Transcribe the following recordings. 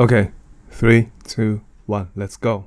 Okay, three, two, one, let's go.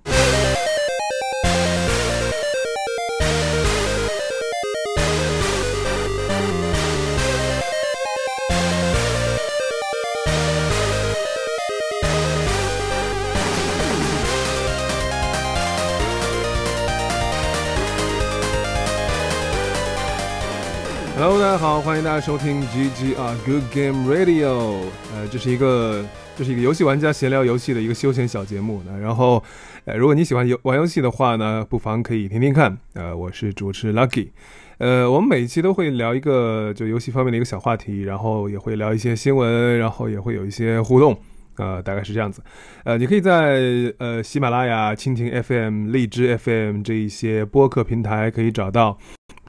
Hello，大家好，欢迎大家收听 GGR Good Game Radio。呃，这是一个 这是一个游戏玩家闲聊游戏的一个休闲小节目。那然后，呃，如果你喜欢游玩游戏的话呢，不妨可以听听看。呃，我是主持 Lucky。呃，我们每一期都会聊一个就游戏方面的一个小话题，然后也会聊一些新闻，然后也会有一些互动。呃，大概是这样子。呃，你可以在呃喜马拉雅、蜻蜓 FM、荔枝 FM 这一些播客平台可以找到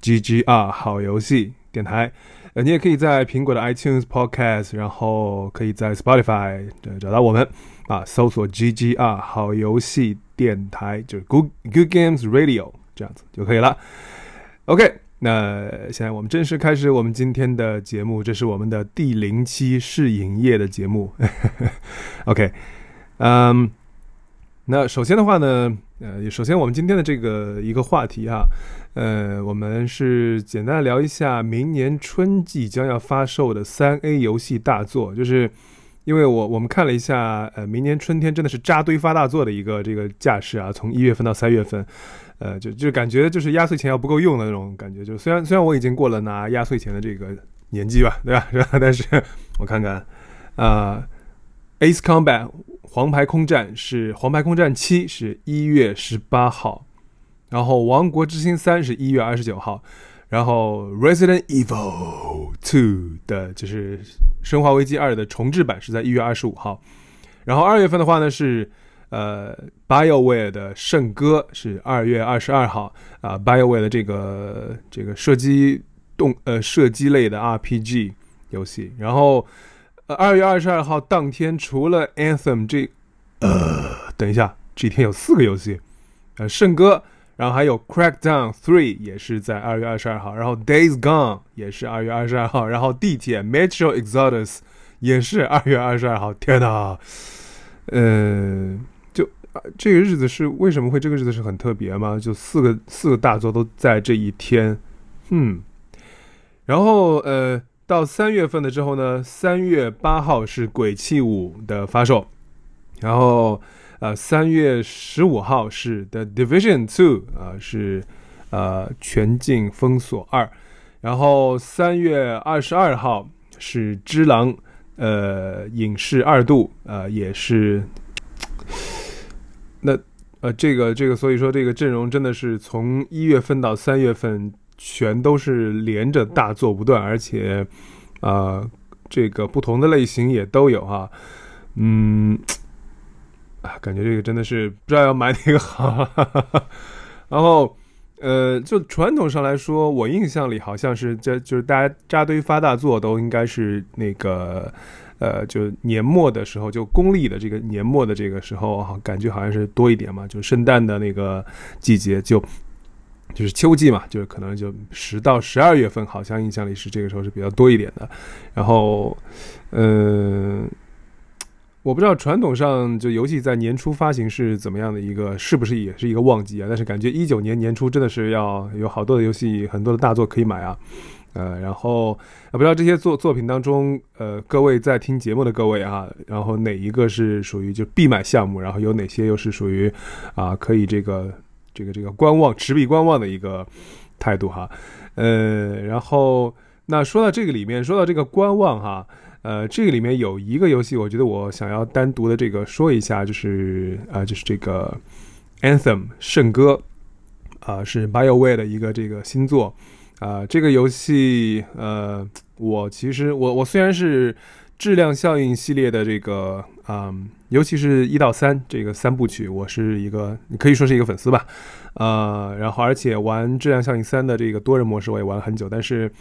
GGR 好游戏电台。呃，你也可以在苹果的 iTunes Podcast，然后可以在 Spotify 找到我们啊，搜索 GGR 好游戏电台，就是 Good Good Games Radio 这样子就可以了。OK。那现在我们正式开始我们今天的节目，这是我们的第零期试营业的节目。OK，嗯，那首先的话呢，呃，首先我们今天的这个一个话题哈，呃，我们是简单聊一下明年春季将要发售的三 A 游戏大作，就是因为我我们看了一下，呃，明年春天真的是扎堆发大作的一个这个架势啊，从一月份到三月份。呃，就就感觉就是压岁钱要不够用的那种感觉。就虽然虽然我已经过了拿压岁钱的这个年纪吧，对吧？是吧？但是我看看，啊，《Ace Combat》黄牌空战是黄牌空战七是一月十八号，然后《王国之心三》是一月二十九号，然后《Resident Evil Two》的就是《生化危机二》的重置版是在一月二十五号，然后二月份的话呢是。呃，BioWare 的圣歌是二月二十二号啊，BioWare 的这个这个射击动呃射击类的 RPG 游戏。然后，呃，二月二十二号当天，除了 Anthem 这呃，等一下，这一天有四个游戏，呃，圣歌，然后还有 Crackdown Three 也是在二月二十二号，然后 Days Gone 也是二月二十二号，然后地铁 Metro Exodus 也是二月二十二号。天哪，呃。这个日子是为什么会这个日子是很特别吗？就四个四个大作都在这一天，嗯，然后呃，到三月份的之后呢，三月八号是《鬼泣五》的发售，然后呃，三月十五号是《The Division Two》啊，是呃《全境封锁二》，然后三月二十二号是《只狼》呃影视二度呃也是。那，呃，这个这个，所以说这个阵容真的是从一月份到三月份，全都是连着大作不断，而且，啊，这个不同的类型也都有哈，嗯，啊，感觉这个真的是不知道要买哪个好。然后，呃，就传统上来说，我印象里好像是这就是大家扎堆发大作都应该是那个。呃，就年末的时候，就公历的这个年末的这个时候，感觉好像是多一点嘛。就圣诞的那个季节，就就是秋季嘛，就是可能就十到十二月份，好像印象里是这个时候是比较多一点的。然后，嗯，我不知道传统上就游戏在年初发行是怎么样的一个，是不是也是一个旺季啊？但是感觉一九年年初真的是要有好多的游戏，很多的大作可以买啊。呃，然后，不知道这些作作品当中，呃，各位在听节目的各位啊，然后哪一个是属于就必买项目，然后有哪些又是属于啊可以这个这个这个观望持币观望的一个态度哈，呃，然后那说到这个里面，说到这个观望哈，呃，这个里面有一个游戏，我觉得我想要单独的这个说一下，就是啊，就是这个 Anthem 圣歌啊，是 BioWare 的一个这个新作。啊，这个游戏，呃，我其实我我虽然是质量效应系列的这个，嗯，尤其是一到三这个三部曲，我是一个你可以说是一个粉丝吧，呃，然后而且玩质量效应三的这个多人模式我也玩了很久，但是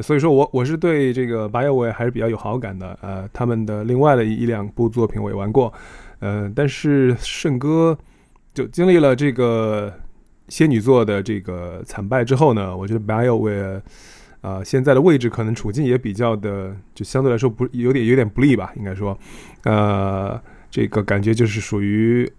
所以说我我是对这个 BioWare 还是比较有好感的，呃，他们的另外的一两部作品我也玩过，呃，但是圣歌就经历了这个。仙女座的这个惨败之后呢，我觉得 BioWare 啊现在的位置可能处境也比较的，就相对来说不有点有点不利吧，应该说，呃，这个感觉就是属于，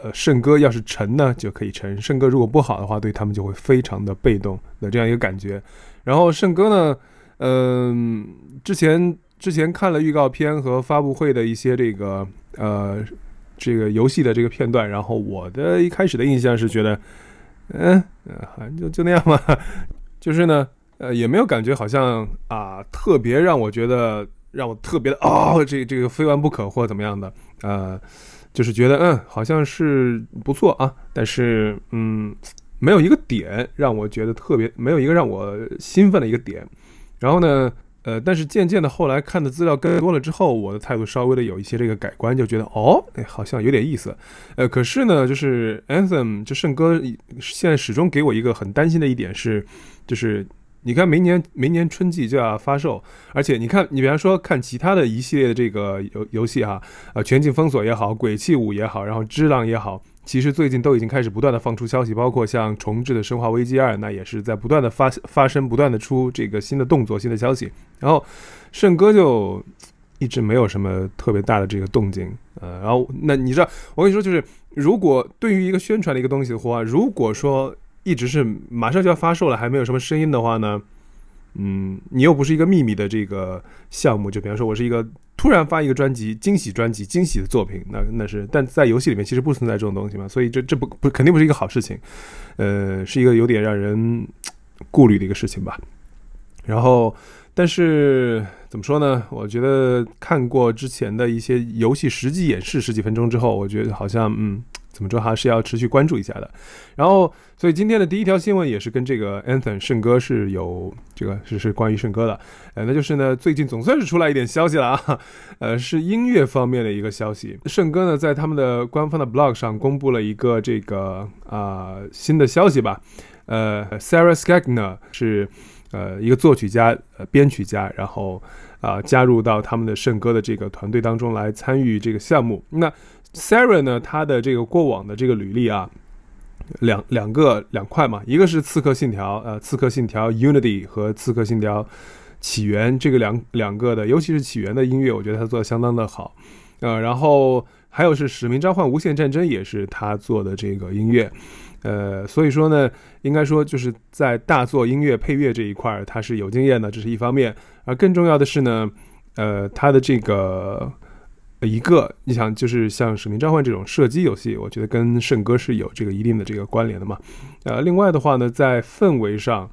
呃，圣歌要是成呢就可以成，圣歌如果不好的话，对他们就会非常的被动的这样一个感觉。然后圣歌呢，嗯，之前之前看了预告片和发布会的一些这个呃这个游戏的这个片段，然后我的一开始的印象是觉得，嗯，好像就就那样嘛，就是呢，呃，也没有感觉好像啊特别让我觉得。让我特别的哦，这这个非完不可或怎么样的，呃，就是觉得嗯，好像是不错啊，但是嗯，没有一个点让我觉得特别，没有一个让我兴奋的一个点。然后呢，呃，但是渐渐的后来看的资料更多了之后，我的态度稍微的有一些这个改观，就觉得哦，好像有点意思。呃，可是呢，就是 Anthem 就圣歌现在始终给我一个很担心的一点是，就是。你看，明年明年春季就要发售，而且你看，你比方说看其他的一系列的这个游游戏哈，呃，全境封锁也好，鬼泣五也好，然后只狼也好，其实最近都已经开始不断的放出消息，包括像重置的生化危机二，那也是在不断的发发生，不断的出这个新的动作、新的消息。然后圣哥就一直没有什么特别大的这个动静，呃，然后那你知道，我跟你说，就是如果对于一个宣传的一个东西的话，如果说。一直是马上就要发售了，还没有什么声音的话呢，嗯，你又不是一个秘密的这个项目，就比方说我是一个突然发一个专辑，惊喜专辑，惊喜的作品，那那是，但在游戏里面其实不存在这种东西嘛，所以这这不不肯定不是一个好事情，呃，是一个有点让人顾虑的一个事情吧。然后，但是怎么说呢？我觉得看过之前的一些游戏实际演示十几分钟之后，我觉得好像嗯。怎么说还是要持续关注一下的，然后，所以今天的第一条新闻也是跟这个 Anthem 圣歌是有这个是是关于圣歌的，呃，那就是呢，最近总算是出来一点消息了啊，呃，是音乐方面的一个消息，圣歌呢在他们的官方的 blog 上公布了一个这个啊新的消息吧，呃，Sarah Skagner 是呃一个作曲家、呃编曲家，然后啊加入到他们的圣歌的这个团队当中来参与这个项目，那。Sarah 呢，他的这个过往的这个履历啊，两两个两块嘛，一个是《刺客信条》呃，《刺客信条 Unity》和《刺客信条起源》这个两两个的，尤其是起源的音乐，我觉得他做的相当的好，呃，然后还有是《使命召唤：无限战争》也是他做的这个音乐，呃，所以说呢，应该说就是在大作音乐配乐这一块，他是有经验的，这是一方面，而更重要的是呢，呃，他的这个。一个，你想就是像《使命召唤》这种射击游戏，我觉得跟圣歌是有这个一定的这个关联的嘛。呃，另外的话呢，在氛围上，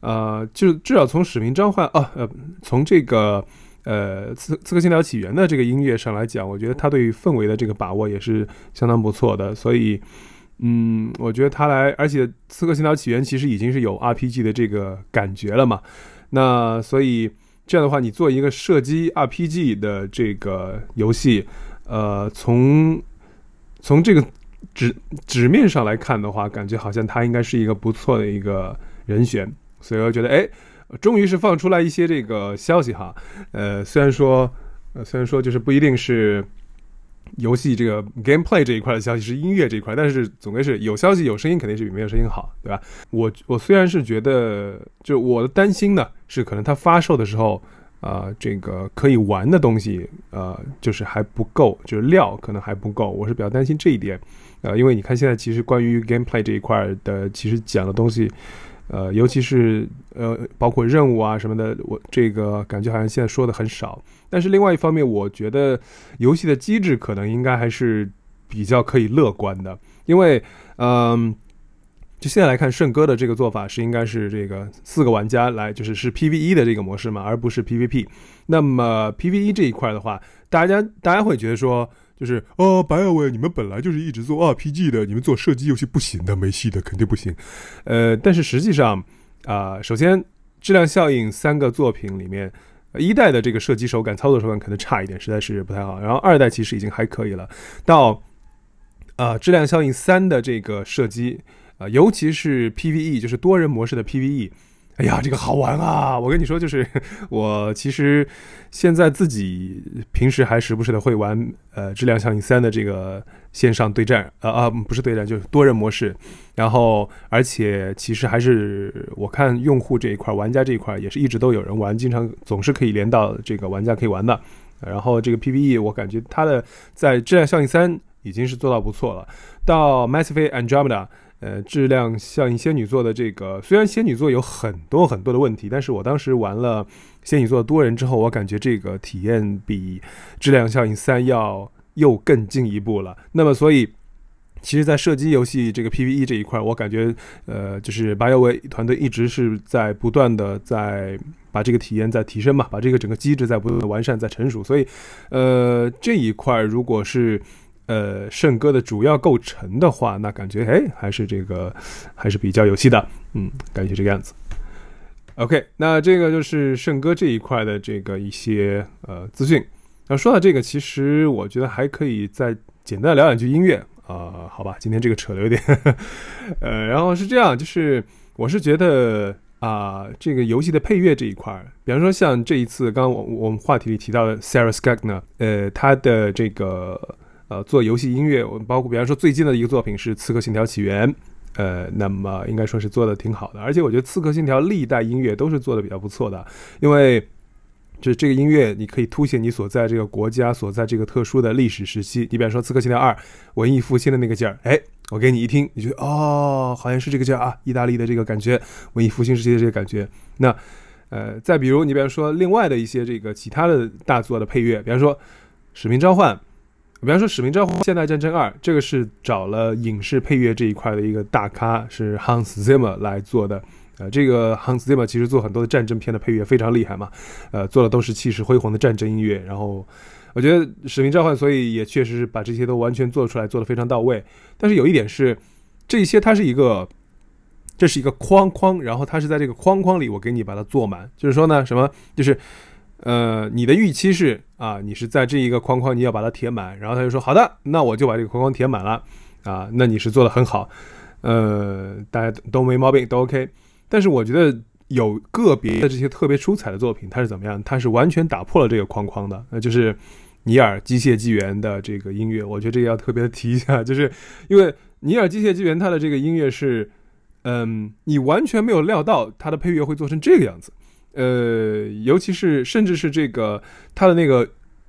呃，就至少从《使命召唤》啊，呃，从这个呃《刺刺客信条：起源》的这个音乐上来讲，我觉得他对于氛围的这个把握也是相当不错的。所以，嗯，我觉得他来，而且《刺客信条：起源》其实已经是有 RPG 的这个感觉了嘛。那所以。这样的话，你做一个射击 RPG 的这个游戏，呃，从从这个纸纸面上来看的话，感觉好像它应该是一个不错的一个人选，所以我觉得，哎，终于是放出来一些这个消息哈，呃，虽然说，呃，虽然说就是不一定是。游戏这个 gameplay 这一块的消息是音乐这一块，但是总归是有消息有声音肯定是比没有声音好，对吧？我我虽然是觉得，就我的担心呢，是可能它发售的时候，啊，这个可以玩的东西，呃，就是还不够，就是料可能还不够，我是比较担心这一点，呃，因为你看现在其实关于 gameplay 这一块的，其实讲的东西。呃，尤其是呃，包括任务啊什么的，我这个感觉好像现在说的很少。但是另外一方面，我觉得游戏的机制可能应该还是比较可以乐观的，因为嗯，就现在来看，圣歌的这个做法是应该是这个四个玩家来，就是是 PVE 的这个模式嘛，而不是 PVP。那么 PVE 这一块的话，大家大家会觉得说。就是哦，白尔维，你们本来就是一直做 RPG 的，你们做射击游戏不行的，没戏的，肯定不行。呃，但是实际上，啊，首先质量效应三个作品里面，一代的这个射击手感、操作手感可能差一点，实在是不太好。然后二代其实已经还可以了，到啊，质量效应三的这个射击，啊，尤其是 PVE，就是多人模式的 PVE。哎呀，这个好玩啊！我跟你说，就是 我其实现在自己平时还时不时的会玩呃《质量效应三》的这个线上对战，呃啊，不是对战，就是多人模式。然后，而且其实还是我看用户这一块、玩家这一块也是一直都有人玩，经常总是可以连到这个玩家可以玩的。然后这个 PVE 我感觉它的在质量效应三已经是做到不错了。到 Massive Andromeda，呃，质量效应仙女座的这个，虽然仙女座有很多很多的问题，但是我当时玩了仙女座多人之后，我感觉这个体验比质量效应三要又更进一步了。那么所以。其实，在射击游戏这个 PVE 这一块，我感觉，呃，就是八幺维团队一直是在不断的在把这个体验在提升嘛，把这个整个机制在不断的完善，在成熟。所以，呃，这一块如果是呃圣歌的主要构成的话，那感觉哎，还是这个还是比较有戏的，嗯，感觉这个样子。OK，那这个就是圣歌这一块的这个一些呃资讯。那说到这个，其实我觉得还可以再简单聊两句音乐。呃，好吧，今天这个扯的有点，呃，然后是这样，就是我是觉得啊，这个游戏的配乐这一块，比方说像这一次刚刚我我们话题里提到的 Sarah Skagner，呃，他的这个呃做游戏音乐，我包括比方说最近的一个作品是《刺客信条：起源》，呃，那么应该说是做的挺好的，而且我觉得《刺客信条》历代音乐都是做的比较不错的，因为。就是这个音乐，你可以凸显你所在这个国家所在这个特殊的历史时期。你比方说《刺客信条二》文艺复兴的那个劲儿，哎，我给你一听，你觉得哦，好像是这个劲儿啊，意大利的这个感觉，文艺复兴时期的这个感觉。那，呃，再比如你比方说另外的一些这个其他的大作的配乐，比方说《使命召唤》，比方说《使命召唤：现代战争二》，这个是找了影视配乐这一块的一个大咖，是 Hans Zimmer 来做的。呃，这个 Hans Zimmer 其实做很多的战争片的配乐非常厉害嘛，呃，做的都是气势恢宏的战争音乐。然后，我觉得《使命召唤》所以也确实是把这些都完全做出来，做的非常到位。但是有一点是，这些它是一个，这是一个框框，然后它是在这个框框里，我给你把它做满。就是说呢，什么？就是，呃，你的预期是啊，你是在这一个框框，你要把它填满。然后他就说，好的，那我就把这个框框填满了啊，那你是做的很好，呃，大家都没毛病，都 OK。但是我觉得有个别的这些特别出彩的作品，它是怎么样？它是完全打破了这个框框的。那就是尼尔机械纪元的这个音乐，我觉得这个要特别的提一下，就是因为尼尔机械纪元它的这个音乐是，嗯，你完全没有料到它的配乐会做成这个样子。呃，尤其是甚至是这个他的那个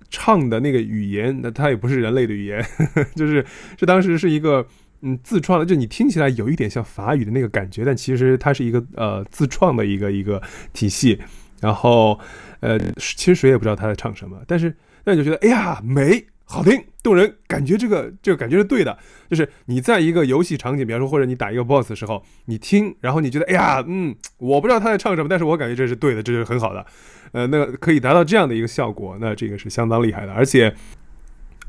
唱的那个语言，那他也不是人类的语言，就是这当时是一个。嗯，自创的，就你听起来有一点像法语的那个感觉，但其实它是一个呃自创的一个一个体系。然后，呃，其实谁也不知道他在唱什么，但是那你就觉得，哎呀，美，好听，动人，感觉这个这个感觉是对的。就是你在一个游戏场景，比方说或者你打一个 boss 的时候，你听，然后你觉得，哎呀，嗯，我不知道他在唱什么，但是我感觉这是对的，这就是很好的。呃，那可以达到这样的一个效果，那这个是相当厉害的，而且。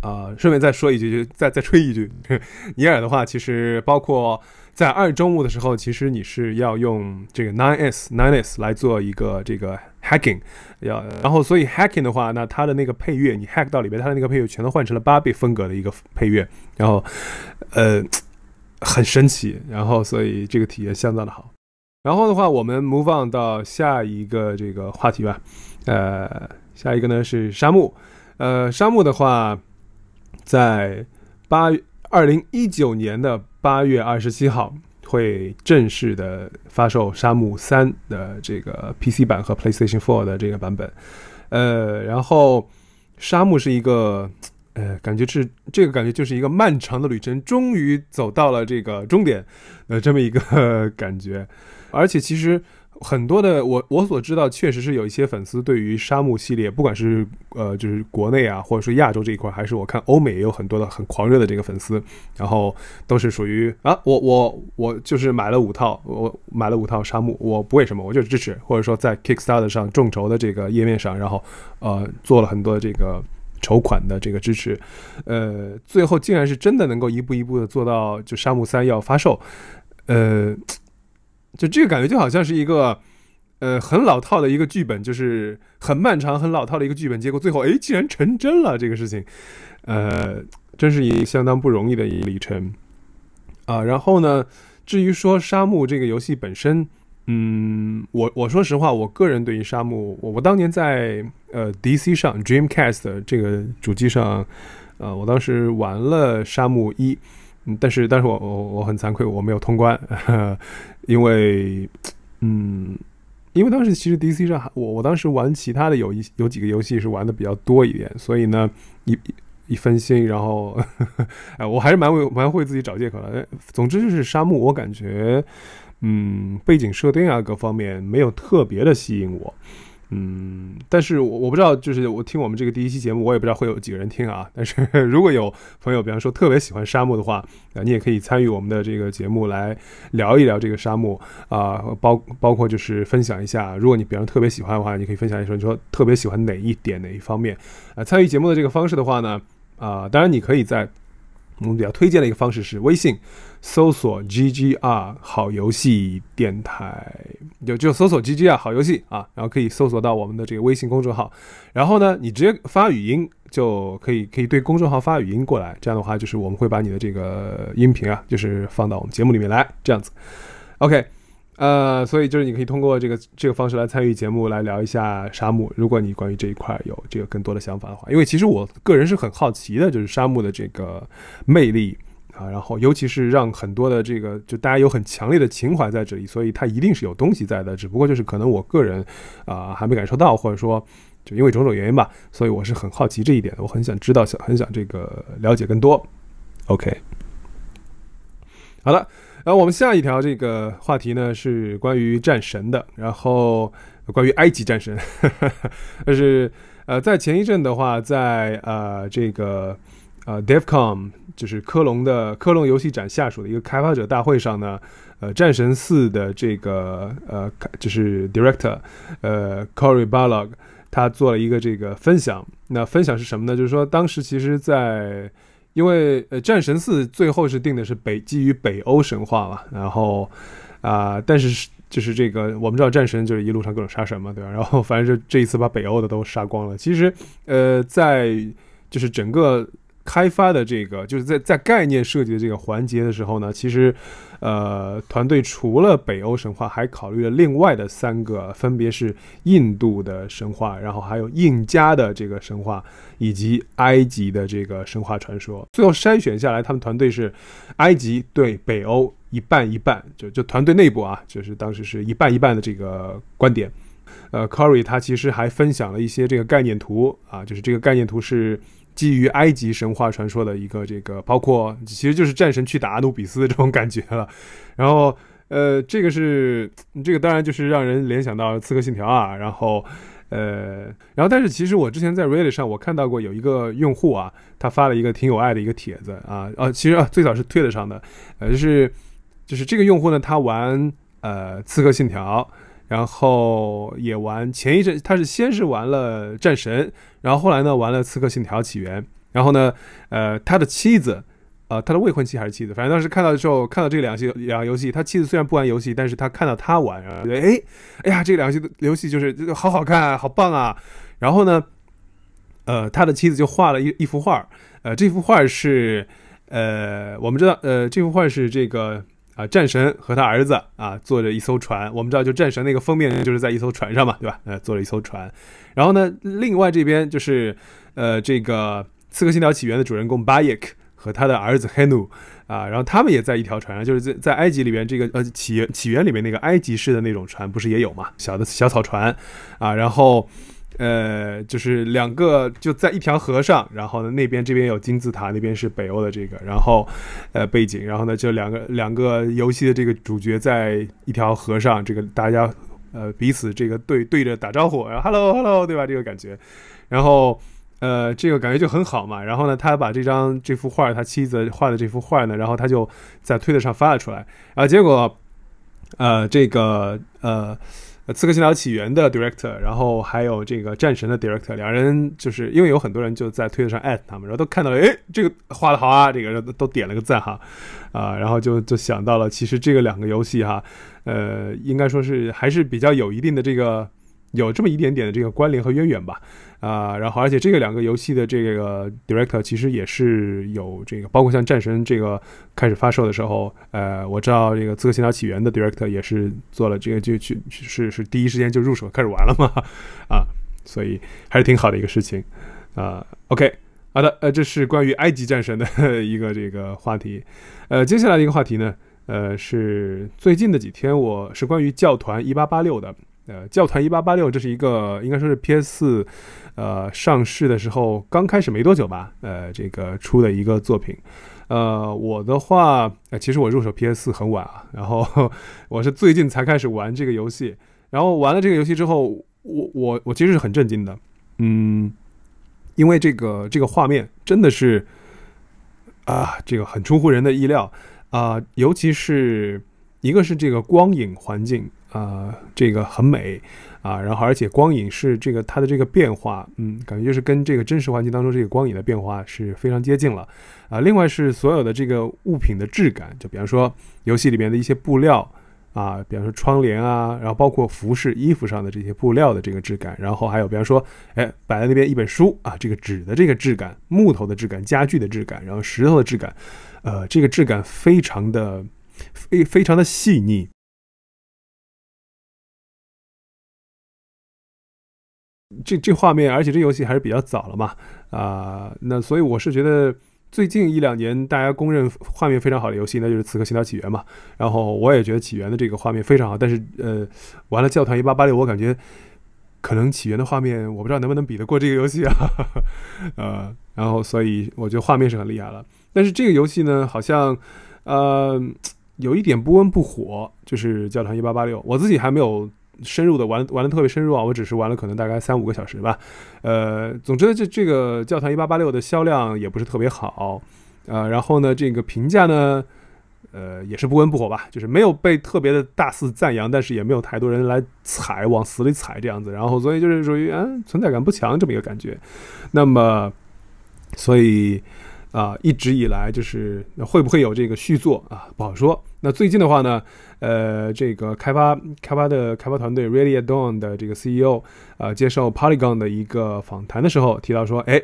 啊，顺便再说一句，就再再吹一句，尼尔的话，其实包括在二周目的时候，其实你是要用这个 Nine S Nine S 来做一个这个 hacking，要然后所以 hacking 的话，那它的那个配乐，你 hack 到里边，它的那个配乐全都换成了八 bit 风格的一个配乐，然后呃很神奇，然后所以这个体验相当的好。然后的话，我们 move on 到下一个这个话题吧，呃，下一个呢是沙漠，呃，沙漠的话。在八二零一九年的八月二十七号会正式的发售《沙漠三》的这个 PC 版和 PlayStation Four 的这个版本。呃，然后《沙漠》是一个，呃，感觉是这个感觉就是一个漫长的旅程，终于走到了这个终点，呃，这么一个 感觉。而且其实。很多的我我所知道，确实是有一些粉丝对于沙漠系列，不管是呃就是国内啊，或者说亚洲这一块，还是我看欧美也有很多的很狂热的这个粉丝，然后都是属于啊，我我我就是买了五套，我买了五套沙漠，我不为什么，我就支持，或者说在 Kickstarter 上众筹的这个页面上，然后呃做了很多这个筹款的这个支持，呃，最后竟然是真的能够一步一步的做到，就沙漠三要发售，呃。就这个感觉就好像是一个，呃，很老套的一个剧本，就是很漫长、很老套的一个剧本，结果最后哎，竟然成真了这个事情，呃，真是一相当不容易的一里程啊。然后呢，至于说沙漠这个游戏本身，嗯，我我说实话，我个人对于沙漠，我我当年在呃 DC 上 Dreamcast 这个主机上，呃，我当时玩了沙漠一。嗯，但是但是我我我很惭愧，我没有通关，因为，嗯，因为当时其实 DC 上我我当时玩其他的有一有几个游戏是玩的比较多一点，所以呢一一分心，然后 哎我还是蛮会蛮会自己找借口的。总之就是沙漠，我感觉嗯背景设定啊各方面没有特别的吸引我。嗯，但是我我不知道，就是我听我们这个第一期节目，我也不知道会有几个人听啊。但是 如果有朋友，比方说特别喜欢沙漠的话，啊，你也可以参与我们的这个节目来聊一聊这个沙漠啊，包包括就是分享一下，如果你比方特别喜欢的话，你可以分享一说，你说特别喜欢哪一点哪一方面啊？参与节目的这个方式的话呢，啊，当然你可以在。我们比较推荐的一个方式是微信搜索 GGR 好游戏电台，就就搜索 GGR 好游戏啊，然后可以搜索到我们的这个微信公众号。然后呢，你直接发语音就可以，可以对公众号发语音过来。这样的话，就是我们会把你的这个音频啊，就是放到我们节目里面来，这样子。OK。呃，所以就是你可以通过这个这个方式来参与节目，来聊一下沙漠。如果你关于这一块有这个更多的想法的话，因为其实我个人是很好奇的，就是沙漠的这个魅力啊，然后尤其是让很多的这个就大家有很强烈的情怀在这里，所以它一定是有东西在的。只不过就是可能我个人啊还没感受到，或者说就因为种种原因吧，所以我是很好奇这一点的，我很想知道，想很想这个了解更多。OK，好了。然后我们下一条这个话题呢是关于战神的，然后关于埃及战神，就是呃在前一阵的话，在呃这个呃 DevCom 就是科隆的科隆游戏展下属的一个开发者大会上呢，呃战神四的这个呃就是 Director 呃 Corey Balog 他做了一个这个分享，那分享是什么呢？就是说当时其实在因为呃，战神四最后是定的是北基于北欧神话嘛，然后啊，但是是就是这个我们知道战神就是一路上各种杀神嘛，对吧？然后反正就这一次把北欧的都杀光了。其实呃，在就是整个。开发的这个就是在在概念设计的这个环节的时候呢，其实，呃，团队除了北欧神话，还考虑了另外的三个，分别是印度的神话，然后还有印加的这个神话，以及埃及的这个神话传说。最后筛选下来，他们团队是埃及对北欧一半一半，就就团队内部啊，就是当时是一半一半的这个观点。呃，Corey 他其实还分享了一些这个概念图啊，就是这个概念图是。基于埃及神话传说的一个这个，包括其实就是战神去打阿努比斯这种感觉了。然后，呃，这个是这个当然就是让人联想到《刺客信条》啊。然后，呃，然后但是其实我之前在 Reddit 上我看到过有一个用户啊，他发了一个挺有爱的一个帖子啊啊，其实啊最早是推特上的，呃，就是就是这个用户呢，他玩呃《刺客信条》。然后也玩前一阵，他是先是玩了战神，然后后来呢玩了刺客信条起源，然后呢，呃，他的妻子，呃，他的未婚妻还是妻子，反正当时看到的时候，看到这两游两个游戏，他妻子虽然不玩游戏，但是他看到他玩，觉得哎，哎呀，这两游戏游戏就是这个好好看，好棒啊。然后呢，呃，他的妻子就画了一一幅画，呃，这幅画是，呃，我们知道，呃，这幅画是这个。啊，战神和他儿子啊，坐着一艘船。我们知道，就战神那个封面就是在一艘船上嘛，对吧？呃，坐了一艘船。然后呢，另外这边就是呃，这个《刺客信条：起源》的主人公巴耶克和他的儿子 Henu 啊，然后他们也在一条船上，就是在在埃及里边这个呃起源起源里面那个埃及式的那种船，不是也有嘛？小的小草船啊，然后。呃，就是两个就在一条河上，然后呢，那边这边有金字塔，那边是北欧的这个，然后，呃，背景，然后呢，就两个两个游戏的这个主角在一条河上，这个大家呃彼此这个对对着打招呼，然后 hello hello，对吧？这个感觉，然后呃，这个感觉就很好嘛。然后呢，他把这张这幅画，他妻子画的这幅画呢，然后他就在推特上发了出来，然后，结果，呃，这个呃。《刺客信条：起源》的 director，然后还有这个《战神》的 director，两人就是因为有很多人就在推特上艾特他们，然后都看到了，哎，这个画的好啊，这个都点了个赞哈，啊，然后就就想到了，其实这个两个游戏哈，呃，应该说是还是比较有一定的这个。有这么一点点的这个关联和渊源吧，啊，然后而且这个两个游戏的这个 director 其实也是有这个，包括像战神这个开始发售的时候，呃，我知道这个刺客信条起源的 director 也是做了这个就去是是第一时间就入手开始玩了嘛，啊，所以还是挺好的一个事情，啊，OK，好的，呃，这是关于埃及战神的一个这个话题，呃，接下来一个话题呢，呃，是最近的几天我是关于教团一八八六的。呃，教团一八八六，这是一个应该说是 PS 四，呃，上市的时候刚开始没多久吧，呃，这个出的一个作品。呃，我的话，呃，其实我入手 PS 四很晚啊，然后 我是最近才开始玩这个游戏。然后玩了这个游戏之后，我我我其实是很震惊的，嗯，因为这个这个画面真的是啊，这个很出乎人的意料啊，尤其是一个是这个光影环境。啊，这个很美啊，然后而且光影是这个它的这个变化，嗯，感觉就是跟这个真实环境当中这个光影的变化是非常接近了啊。另外是所有的这个物品的质感，就比方说游戏里面的一些布料啊，比方说窗帘啊，然后包括服饰衣服上的这些布料的这个质感，然后还有比方说，哎，摆在那边一本书啊，这个纸的这个质感，木头的质感，家具的质感，然后石头的质感，呃，这个质感非常的非非常的细腻。这这画面，而且这游戏还是比较早了嘛，啊，那所以我是觉得最近一两年大家公认画面非常好的游戏，那就是《刺客信条：起源》嘛。然后我也觉得《起源》的这个画面非常好，但是呃，玩了《教团一八八六》，我感觉可能《起源》的画面我不知道能不能比得过这个游戏啊，呃，然后所以我觉得画面是很厉害了，但是这个游戏呢，好像呃有一点不温不火，就是《教团一八八六》，我自己还没有。深入的玩玩的特别深入啊，我只是玩了可能大概三五个小时吧，呃，总之这这个教团一八八六的销量也不是特别好，呃，然后呢这个评价呢，呃也是不温不火吧，就是没有被特别的大肆赞扬，但是也没有太多人来踩往死里踩这样子，然后所以就是属于嗯存在感不强这么一个感觉，那么所以啊一直以来就是会不会有这个续作啊不好说，那最近的话呢？呃，这个开发开发的开发团队 Ready at Dawn 的这个 CEO 啊，接受 Polygon 的一个访谈的时候提到说，哎，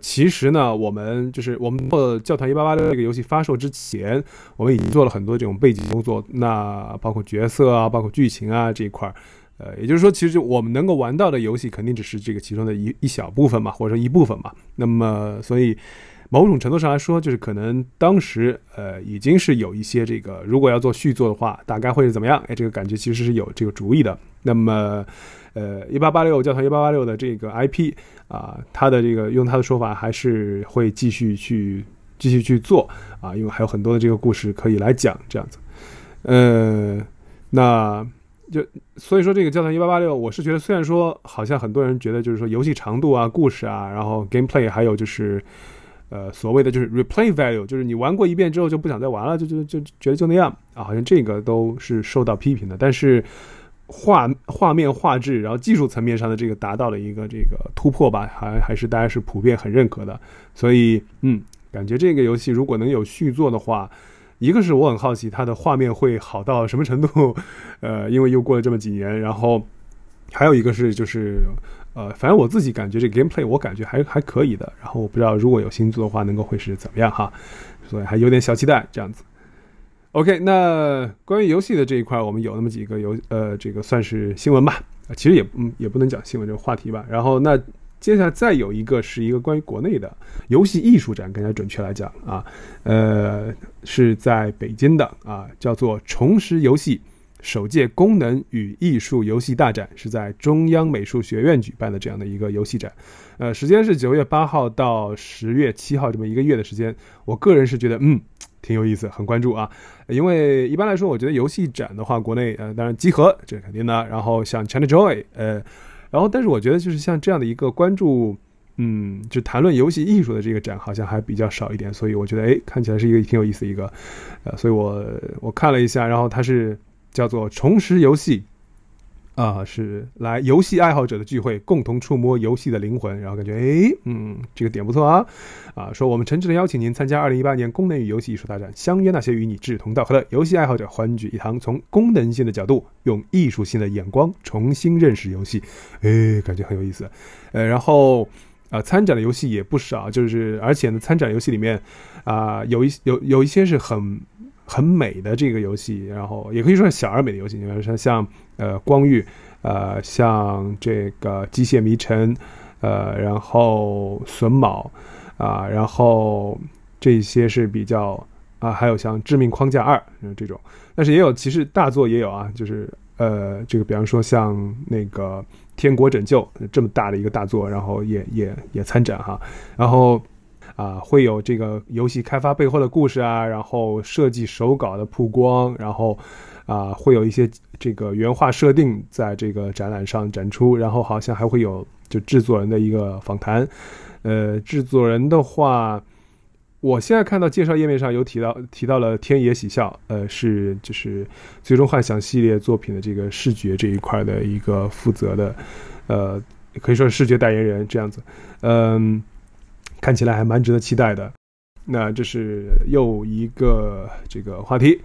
其实呢，我们就是我们做教团一八八六这个游戏发售之前，我们已经做了很多这种背景工作，那包括角色啊，包括剧情啊这一块儿，呃，也就是说，其实我们能够玩到的游戏肯定只是这个其中的一一小部分嘛，或者说一部分嘛。那么，所以。某种程度上来说，就是可能当时呃已经是有一些这个，如果要做续作的话，大概会是怎么样？哎，这个感觉其实是有这个主意的。那么，呃，一八八六教堂一八八六的这个 IP 啊，它的这个用他的说法，还是会继续去继续去做啊，因为还有很多的这个故事可以来讲这样子。呃，那就所以说这个教堂一八八六，我是觉得虽然说好像很多人觉得就是说游戏长度啊、故事啊，然后 gameplay 还有就是。呃，所谓的就是 replay value，就是你玩过一遍之后就不想再玩了，就就就觉得就那样啊，好像这个都是受到批评的。但是画画面画质，然后技术层面上的这个达到了一个这个突破吧，还还是大家是普遍很认可的。所以，嗯，感觉这个游戏如果能有续作的话，一个是我很好奇它的画面会好到什么程度，呃，因为又过了这么几年，然后还有一个是就是。呃，反正我自己感觉这 gameplay 我感觉还还可以的，然后我不知道如果有新作的话，能够会是怎么样哈，所以还有点小期待这样子。OK，那关于游戏的这一块，我们有那么几个游呃，这个算是新闻吧，其实也嗯也不能讲新闻这个话题吧。然后那接下来再有一个是一个关于国内的游戏艺术展，更加准确来讲啊，呃是在北京的啊，叫做重拾游戏。首届功能与艺术游戏大展是在中央美术学院举办的这样的一个游戏展，呃，时间是九月八号到十月七号这么一个月的时间。我个人是觉得，嗯，挺有意思，很关注啊。因为一般来说，我觉得游戏展的话，国内呃，当然集合这是肯定的。然后像 ChinaJoy，呃，然后但是我觉得就是像这样的一个关注，嗯，就谈论游戏艺术的这个展，好像还比较少一点。所以我觉得，哎，看起来是一个挺有意思一个，呃，所以我我看了一下，然后它是。叫做重拾游戏，啊，是来游戏爱好者的聚会，共同触摸游戏的灵魂，然后感觉，哎，嗯，这个点不错啊，啊，说我们诚挚的邀请您参加二零一八年功能与游戏艺术大展，相约那些与你志同道合的游戏爱好者，欢聚一堂，从功能性的角度，用艺术性的眼光重新认识游戏，哎，感觉很有意思，呃，然后，啊，参展的游戏也不少，就是而且呢，参展游戏里面，啊，有一有有一些是很。很美的这个游戏，然后也可以说是小而美的游戏，你比如说像呃光遇，呃像这个机械迷城，呃然后榫卯，啊然后这些是比较啊还有像致命框架二这种，但是也有其实大作也有啊，就是呃，这个比方说像那个《天国拯救》这么大的一个大作，然后也也也参展哈，然后啊会有这个游戏开发背后的故事啊，然后设计手稿的曝光，然后啊会有一些这个原画设定在这个展览上展出，然后好像还会有就制作人的一个访谈，呃，制作人的话。我现在看到介绍页面上有提到提到了天野喜孝，呃，是就是《最终幻想》系列作品的这个视觉这一块的一个负责的，呃，可以说是视觉代言人这样子，嗯，看起来还蛮值得期待的。那这是又一个这个话题。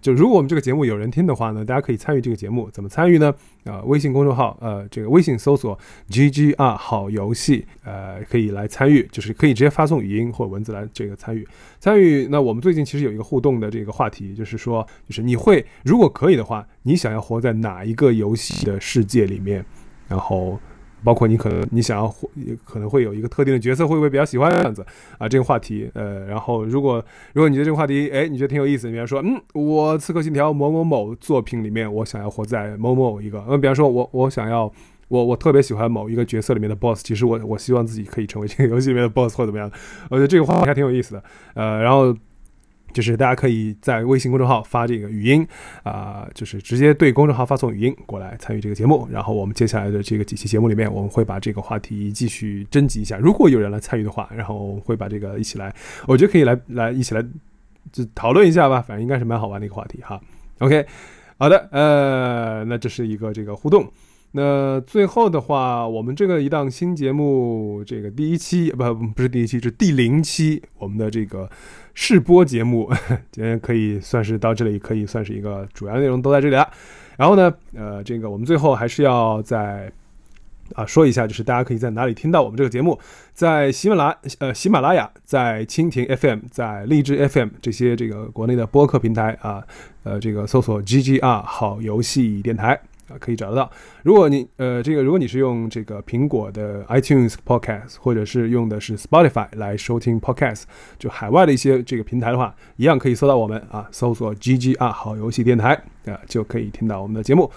就如果我们这个节目有人听的话呢，大家可以参与这个节目，怎么参与呢？啊，微信公众号，呃，这个微信搜索 GGR 好游戏，呃，可以来参与，就是可以直接发送语音或文字来这个参与。参与，那我们最近其实有一个互动的这个话题，就是说，就是你会如果可以的话，你想要活在哪一个游戏的世界里面？然后。包括你可能你想要可能会有一个特定的角色，会不会比较喜欢这样子啊？这个话题，呃，然后如果如果你觉得这个话题，哎，你觉得挺有意思，你比方说，嗯，我《刺客信条》某某某作品里面，我想要活在某某一个，嗯，比方说，我我想要我我特别喜欢某一个角色里面的 BOSS，其实我我希望自己可以成为这个游戏里面的 BOSS 或怎么样，我觉得这个话题还挺有意思的，呃，然后。就是大家可以在微信公众号发这个语音，啊，就是直接对公众号发送语音过来参与这个节目。然后我们接下来的这个几期节目里面，我们会把这个话题继续征集一下。如果有人来参与的话，然后会把这个一起来，我觉得可以来来一起来就讨论一下吧。反正应该是蛮好玩的一个话题哈。OK，好的，呃，那这是一个这个互动。那最后的话，我们这个一档新节目，这个第一期不不是第一期，是第零期，我们的这个试播节目，今天可以算是到这里，可以算是一个主要内容都在这里了。然后呢，呃，这个我们最后还是要在啊说一下，就是大家可以在哪里听到我们这个节目，在喜马拉呃喜马拉雅，在蜻蜓 FM，在荔枝 FM 这些这个国内的播客平台啊，呃，这个搜索 GGR 好游戏电台。可以找得到。如果你呃，这个如果你是用这个苹果的 iTunes Podcast，或者是用的是 Spotify 来收听 Podcast，就海外的一些这个平台的话，一样可以搜到我们啊，搜索 GGR 好游戏电台啊，就可以听到我们的节目。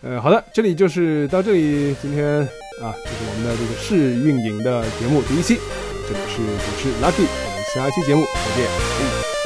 呃，好的，这里就是到这里，今天啊，就是我们的这个试运营的节目第一期，这里是主持 Lucky，我们下一期节目再见。